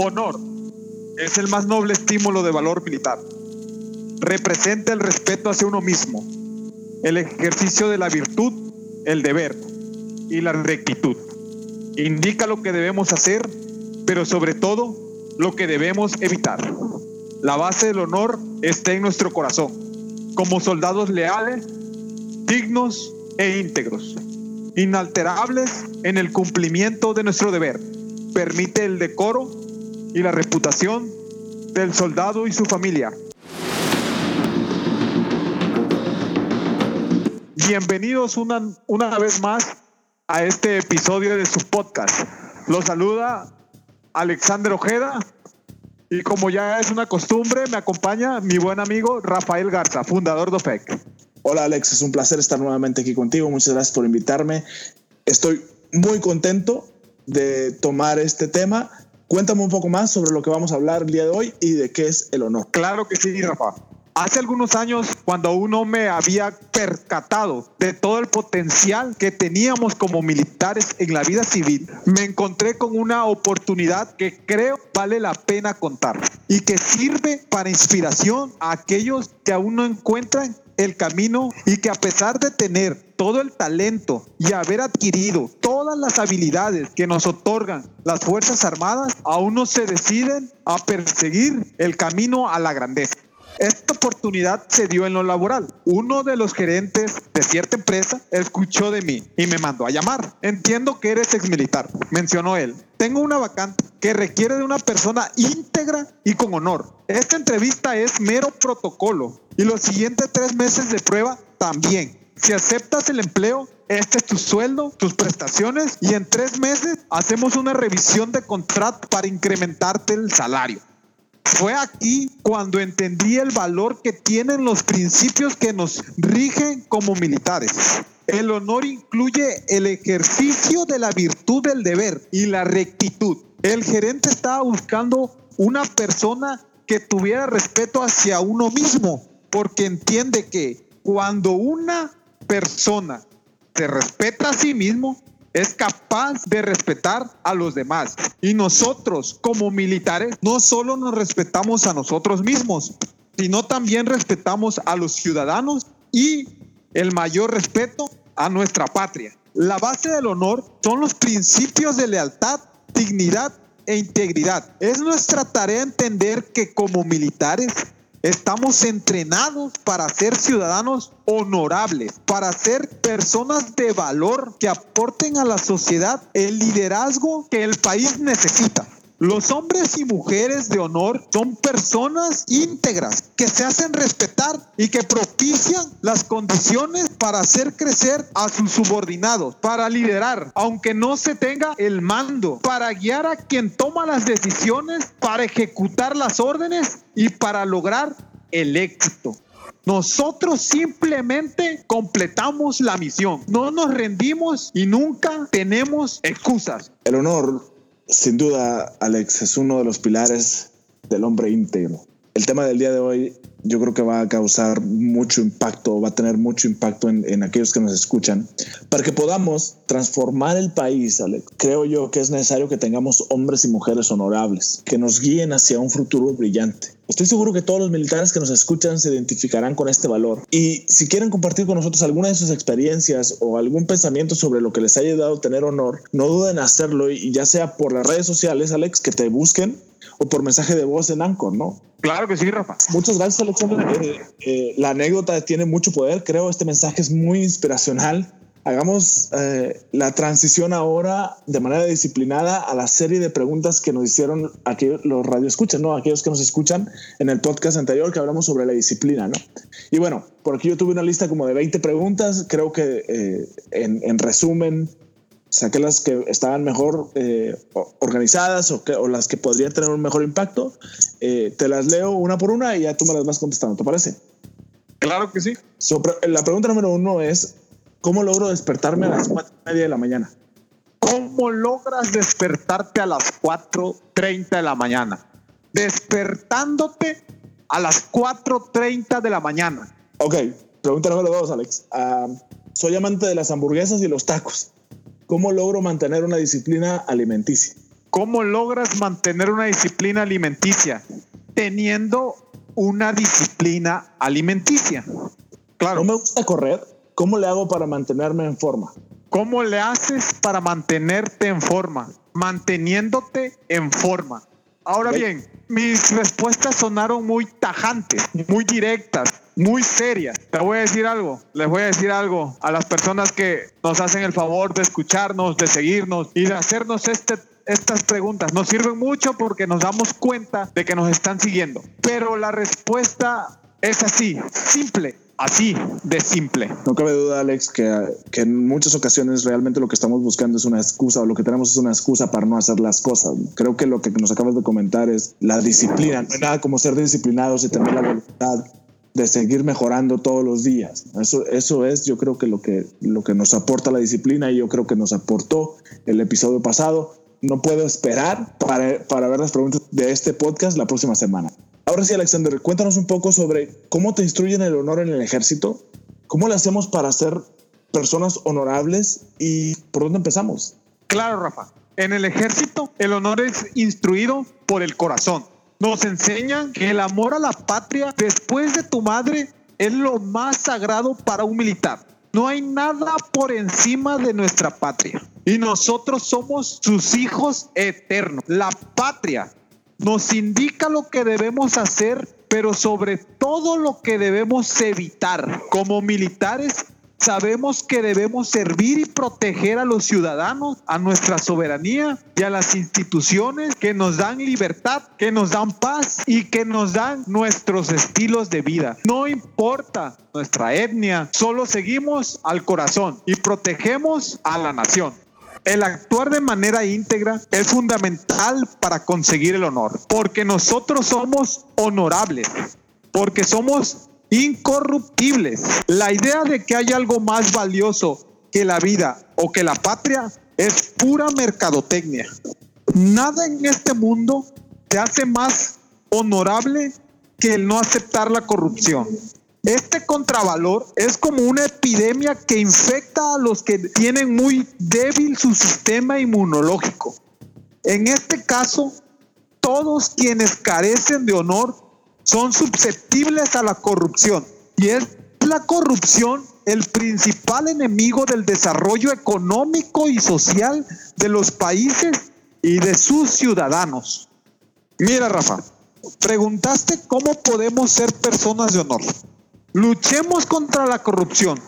Honor es el más noble estímulo de valor militar. Representa el respeto hacia uno mismo, el ejercicio de la virtud, el deber y la rectitud. Indica lo que debemos hacer, pero sobre todo lo que debemos evitar. La base del honor está en nuestro corazón, como soldados leales, dignos e íntegros, inalterables en el cumplimiento de nuestro deber. Permite el decoro y la reputación del soldado y su familia. Bienvenidos una, una vez más a este episodio de su podcast. Los saluda Alexander Ojeda y como ya es una costumbre, me acompaña mi buen amigo Rafael Garza, fundador de OFEC. Hola Alex, es un placer estar nuevamente aquí contigo. Muchas gracias por invitarme. Estoy muy contento de tomar este tema Cuéntame un poco más sobre lo que vamos a hablar el día de hoy y de qué es el honor. Claro que sí, Rafa. Hace algunos años, cuando aún no me había percatado de todo el potencial que teníamos como militares en la vida civil, me encontré con una oportunidad que creo vale la pena contar y que sirve para inspiración a aquellos que aún no encuentran el camino y que a pesar de tener todo el talento y haber adquirido todas las habilidades que nos otorgan las Fuerzas Armadas, aún no se deciden a perseguir el camino a la grandeza. Esta oportunidad se dio en lo laboral. Uno de los gerentes de cierta empresa escuchó de mí y me mandó a llamar. Entiendo que eres exmilitar, mencionó él. Tengo una vacante que requiere de una persona íntegra y con honor. Esta entrevista es mero protocolo y los siguientes tres meses de prueba también. Si aceptas el empleo, este es tu sueldo, tus prestaciones y en tres meses hacemos una revisión de contrato para incrementarte el salario. Fue aquí cuando entendí el valor que tienen los principios que nos rigen como militares. El honor incluye el ejercicio de la virtud del deber y la rectitud. El gerente estaba buscando una persona que tuviera respeto hacia uno mismo, porque entiende que cuando una persona se respeta a sí mismo, es capaz de respetar a los demás. Y nosotros como militares no solo nos respetamos a nosotros mismos, sino también respetamos a los ciudadanos y el mayor respeto a nuestra patria. La base del honor son los principios de lealtad, dignidad e integridad. Es nuestra tarea entender que como militares Estamos entrenados para ser ciudadanos honorables, para ser personas de valor que aporten a la sociedad el liderazgo que el país necesita. Los hombres y mujeres de honor son personas íntegras que se hacen respetar y que propician las condiciones para hacer crecer a sus subordinados, para liderar, aunque no se tenga el mando, para guiar a quien toma las decisiones, para ejecutar las órdenes y para lograr el éxito. Nosotros simplemente completamos la misión. No nos rendimos y nunca tenemos excusas. El honor sin duda, Alex, es uno de los pilares del hombre íntegro. El tema del día de hoy yo creo que va a causar mucho impacto, va a tener mucho impacto en, aquellos que nos escuchan. Para que podamos transformar el país, Alex, creo yo que es necesario que tengamos hombres y mujeres honorables, que nos guíen hacia un futuro brillante. Estoy seguro que todos los militares que nos escuchan se identificarán con este valor. Y si quieren compartir con nosotros alguna de sus experiencias o algún pensamiento sobre lo que les haya ayudado a tener honor, no duden en hacerlo y ya sea por las redes sociales, Alex, que te busquen o por mensaje de voz en Anchor, ¿no? Claro que sí, Rafa. Muchas gracias, Alexander. Eh, eh, la anécdota tiene mucho poder, creo. Este mensaje es muy inspiracional hagamos eh, la transición ahora de manera disciplinada a la serie de preguntas que nos hicieron aquellos, los radioescuchas, ¿no? Aquellos que nos escuchan en el podcast anterior que hablamos sobre la disciplina, ¿no? Y bueno, por aquí yo tuve una lista como de 20 preguntas, creo que eh, en, resumen saqué las que estaban mejor eh, organizadas o, que, o, las que podrían tener un mejor impacto. te las leo una por una y ya tú me las vas contestando, ¿te parece? Claro que sí. la pregunta número uno es, ¿Cómo logro despertarme a las cuatro y media de la mañana? ¿Cómo logras despertarte a las 4.30 de la mañana? Despertándote a las 4.30 de la mañana. Ok, pregunta número dos, Alex. Ah, soy amante de las hamburguesas y los tacos. ¿Cómo logro mantener una disciplina alimenticia? ¿Cómo logras mantener una disciplina alimenticia teniendo una disciplina alimenticia? Claro. No me gusta correr. ¿Cómo le hago para mantenerme en forma? ¿Cómo le haces para mantenerte en forma? Manteniéndote en forma. Ahora bien, mis respuestas sonaron muy tajantes, muy directas, muy serias. Te voy a decir algo, les voy a decir algo a las personas que nos hacen el favor de escucharnos, de seguirnos y de hacernos este estas preguntas nos sirven mucho porque nos damos cuenta de que nos están siguiendo. Pero la respuesta es así, simple, así de simple. No cabe duda, Alex, que, en muchas ocasiones realmente lo que estamos buscando es una excusa o lo que tenemos es una excusa para no hacer las cosas. Creo que lo que nos acabas de comentar es la disciplina. No hay nada como ser disciplinados y tener la voluntad de seguir mejorando todos los días. Eso, eso es, yo creo que lo, que lo que nos aporta la disciplina y yo creo que nos aportó el episodio pasado no puedo esperar para, para ver las preguntas de este podcast la próxima semana. Ahora sí, Alexander, cuéntanos un poco sobre cómo te instruyen el honor en el ejército, cómo le hacemos para ser personas honorables y por dónde empezamos. Claro, Rafa. En el ejército, el honor es instruido por el corazón. Nos enseñan que el amor a la patria después de tu madre es lo más sagrado para un militar. No hay nada por encima de nuestra patria. Y nosotros somos sus hijos eternos. La patria nos indica lo que debemos hacer, pero sobre todo lo que debemos evitar. Como militares sabemos que debemos servir y proteger a los ciudadanos, a nuestra soberanía y a las instituciones que nos dan libertad, que nos dan paz y que nos dan nuestros estilos de vida. No importa nuestra etnia, solo seguimos al corazón y protegemos a la nación. El actuar de manera íntegra es fundamental para conseguir el honor, porque nosotros somos honorables, porque somos incorruptibles. La idea de que hay algo más valioso que la vida o que la patria es pura mercadotecnia. Nada en este mundo te hace más honorable que el no aceptar la corrupción. Este contravalor es como una epidemia que infecta a los que tienen muy débil su sistema inmunológico. En este caso, todos quienes carecen de honor son susceptibles a la corrupción. Y es la corrupción el principal enemigo del desarrollo económico y social de los países y de sus ciudadanos. Mira, Rafa, preguntaste cómo podemos ser personas de honor. Luchemos contra la corrupción.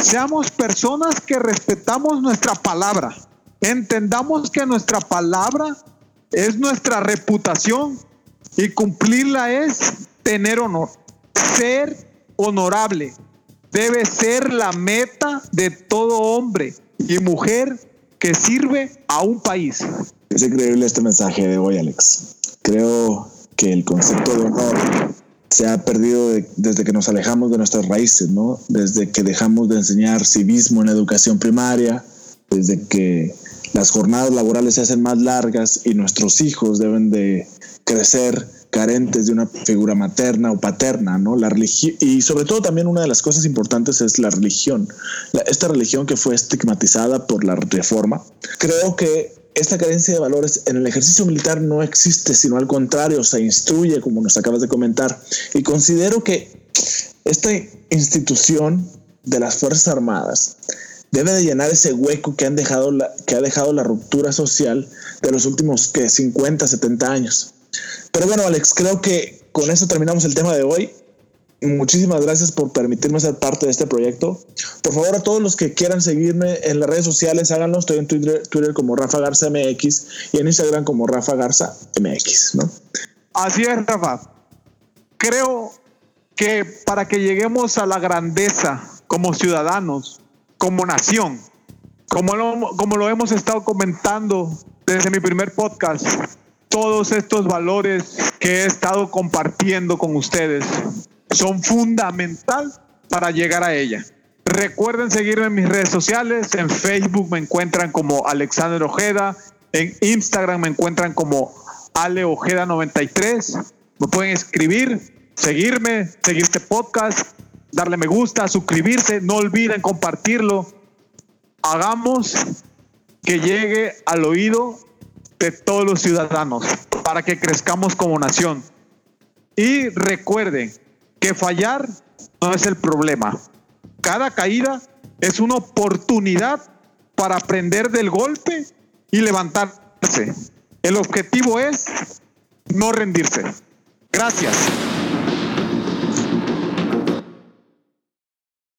Seamos personas que respetamos nuestra palabra. Entendamos que nuestra palabra es nuestra reputación y cumplirla es tener honor. Ser honorable debe ser la meta de todo hombre y mujer que sirve a un país. Es increíble este mensaje de hoy, Alex. Creo que el concepto de honor se ha perdido desde que nos alejamos de nuestras raíces, ¿no? Desde que dejamos de enseñar civismo en educación primaria, desde que las jornadas laborales se hacen más largas y nuestros hijos deben de crecer carentes de una figura materna o paterna, ¿no? La religión y sobre todo también una de las cosas importantes es la religión. esta religión que fue estigmatizada por la reforma. Creo que esta carencia de valores en el ejercicio militar no existe, sino al contrario, se instruye, como nos acabas de comentar. Y considero que esta institución de las Fuerzas Armadas debe de llenar ese hueco que, han dejado la, que ha dejado la ruptura social de los últimos que 50, 70 años. Pero bueno, Alex, creo que con eso terminamos el tema de hoy. Muchísimas gracias por permitirme ser parte de este proyecto. Por favor, a todos los que quieran seguirme en las redes sociales, háganlo. Estoy en Twitter, Twitter como Rafa Garza MX y en Instagram como Rafa Garza MX, ¿no? Así es, Rafa. Creo que para que lleguemos a la grandeza como ciudadanos, como nación, como lo, como lo hemos estado comentando desde mi primer podcast, todos estos valores que he estado compartiendo con ustedes son fundamental para llegar a ella. Recuerden seguirme en mis redes sociales. En Facebook me encuentran como Alexander Ojeda. En Instagram me encuentran como Ale Ojeda 93. Me pueden escribir, seguirme, seguir este podcast, darle me gusta, suscribirse. No olviden compartirlo. Hagamos que llegue al oído de todos los ciudadanos para que crezcamos como nación. Y recuerden fallar no es el problema. Cada caída es una oportunidad para aprender del golpe y levantarse. El objetivo es no rendirse. Gracias.